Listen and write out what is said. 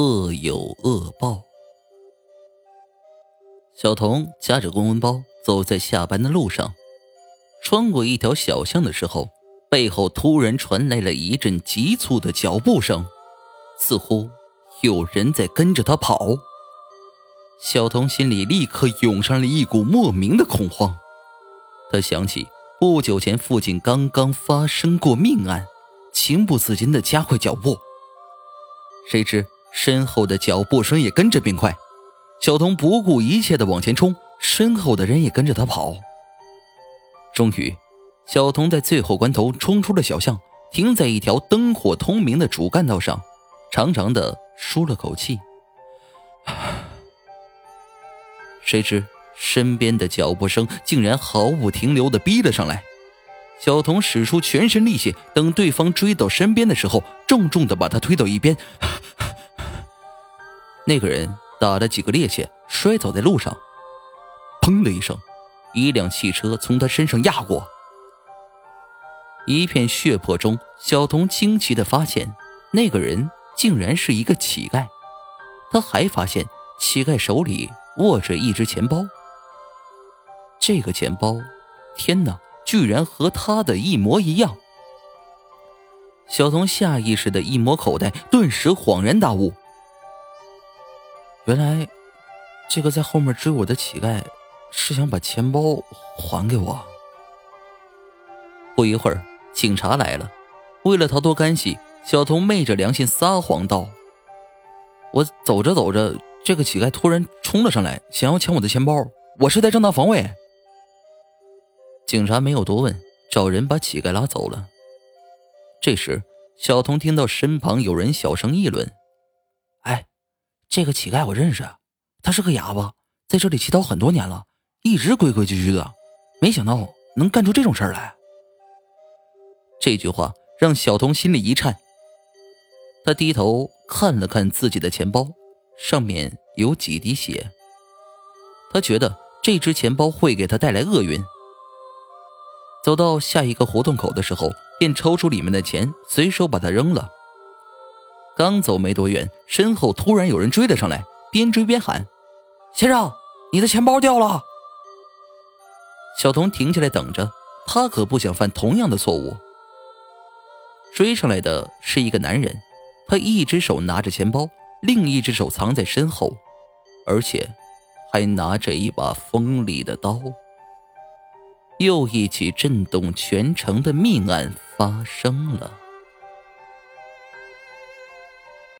恶有恶报。小童夹着公文包走在下班的路上，穿过一条小巷的时候，背后突然传来了一阵急促的脚步声，似乎有人在跟着他跑。小童心里立刻涌上了一股莫名的恐慌，他想起不久前附近刚刚发生过命案，情不自禁的加快脚步。谁知身后的脚步声也跟着变快，小童不顾一切的往前冲，身后的人也跟着他跑。终于，小童在最后关头冲出了小巷，停在一条灯火通明的主干道上，长长的舒了口气。谁知身边的脚步声竟然毫不停留的逼了上来。小童使出全身力气，等对方追到身边的时候，重重的把他推到一边。那个人打了几个趔趄，摔倒在路上。砰的一声，一辆汽车从他身上压过。一片血泊中，小童惊奇的发现，那个人竟然是一个乞丐。他还发现，乞丐手里握着一只钱包。这个钱包，天哪！居然和他的一模一样。小童下意识的一摸口袋，顿时恍然大悟。原来，这个在后面追我的乞丐，是想把钱包还给我。不一会儿，警察来了。为了逃脱干系，小童昧着良心撒谎道：“我走着走着，这个乞丐突然冲了上来，想要抢我的钱包，我是在正当防卫。”警察没有多问，找人把乞丐拉走了。这时，小童听到身旁有人小声议论：“，这个乞丐我认识，他是个哑巴，在这里乞讨很多年了，一直规规矩矩的，没想到能干出这种事儿来。”这句话让小童心里一颤。他低头看了看自己的钱包，上面有几滴血。他觉得这只钱包会给他带来厄运。走到下一个胡同口的时候，便抽出里面的钱，随手把它扔了。刚走没多远，身后突然有人追了上来，边追边喊：“先生，你的钱包掉了！”小童停下来等着，他可不想犯同样的错误。追上来的是一个男人，他一只手拿着钱包，另一只手藏在身后，而且还拿着一把锋利的刀。又一起震动全城的命案发生了。